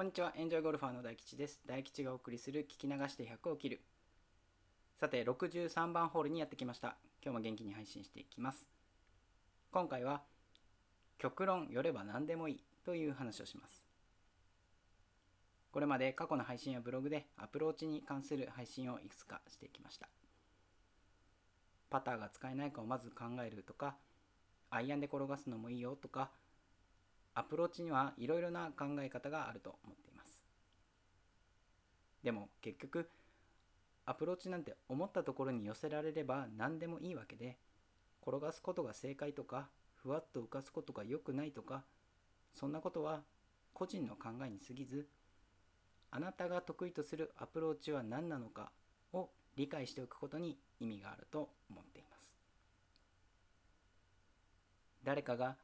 こんにちは、エンジョイゴルファーの大吉です。大吉がお送りする聞き流して100を切る。さて、63番ホールにやってきました。今日も元気に配信していきます。今回は、極論よれば何でもいいという話をします。これまで過去の配信やブログでアプローチに関する配信をいくつかしてきました。パターが使えないかをまず考えるとか、アイアンで転がすのもいいよとか、アプローチにはいろいろな考え方があると思っています。でも結局アプローチなんて思ったところに寄せられれば何でもいいわけで転がすことが正解とかふわっと浮かすことが良くないとかそんなことは個人の考えに過ぎずあなたが得意とするアプローチは何なのかを理解しておくことに意味があると思っています。誰かが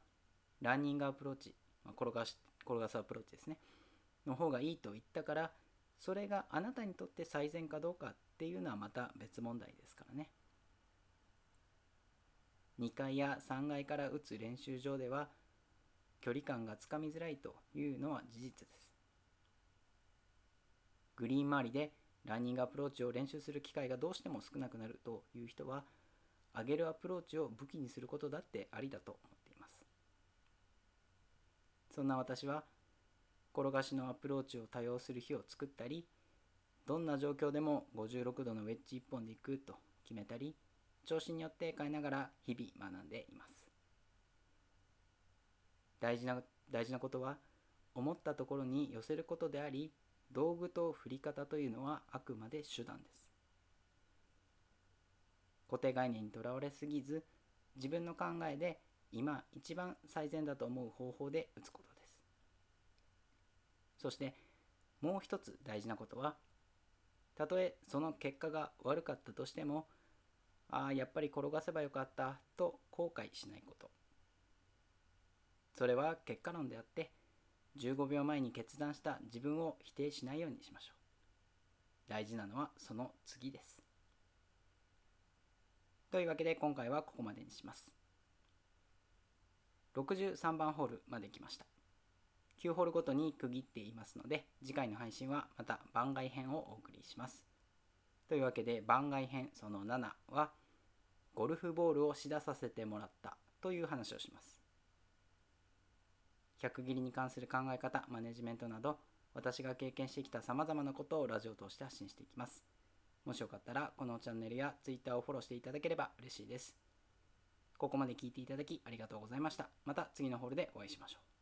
ランニングアプローチ、まあ、転がし転がすアプローチですね。の方がいいと言ったからそれがあなたにとって最善かどうかっていうのはまた別問題ですからね。2階や3階から打つ練習場では距離感がつかみづらいというのは事実です。グリーン周りでランニングアプローチを練習する機会がどうしても少なくなるという人は上げるアプローチを武器にすることだってありだと思います。そんな私は転がしのアプローチを多用する日を作ったりどんな状況でも56度のウェッジ1本でいくと決めたり調子によって変えながら日々学んでいます。大事な大事なことは思ったところに寄せることであり道具と振り方というのはあくまで手段です。固定概念にとらわれすぎず自分の考えで今一番最善だと思う方法で打つことです。そしてもう一つ大事なことはたとえその結果が悪かったとしてもああやっぱり転がせばよかったと後悔しないこと。それは結果論であって15秒前に決断した自分を否定しないようにしましょう。大事なのはその次です。というわけで今回はここまでにします。63番ホールまで来ました。9ホールごとに区切っていますので、次回の配信はまた番外編をお送りします。というわけで番外編その7は、ゴルフボールをし出させてもらったという話をします。100切りに関する考え方、マネジメントなど、私が経験してきた様々なことをラジオを通して発信していきます。もしよかったら、このチャンネルや Twitter をフォローしていただければ嬉しいです。ここまで聞いていただきありがとうございました。また次のホールでお会いしましょう。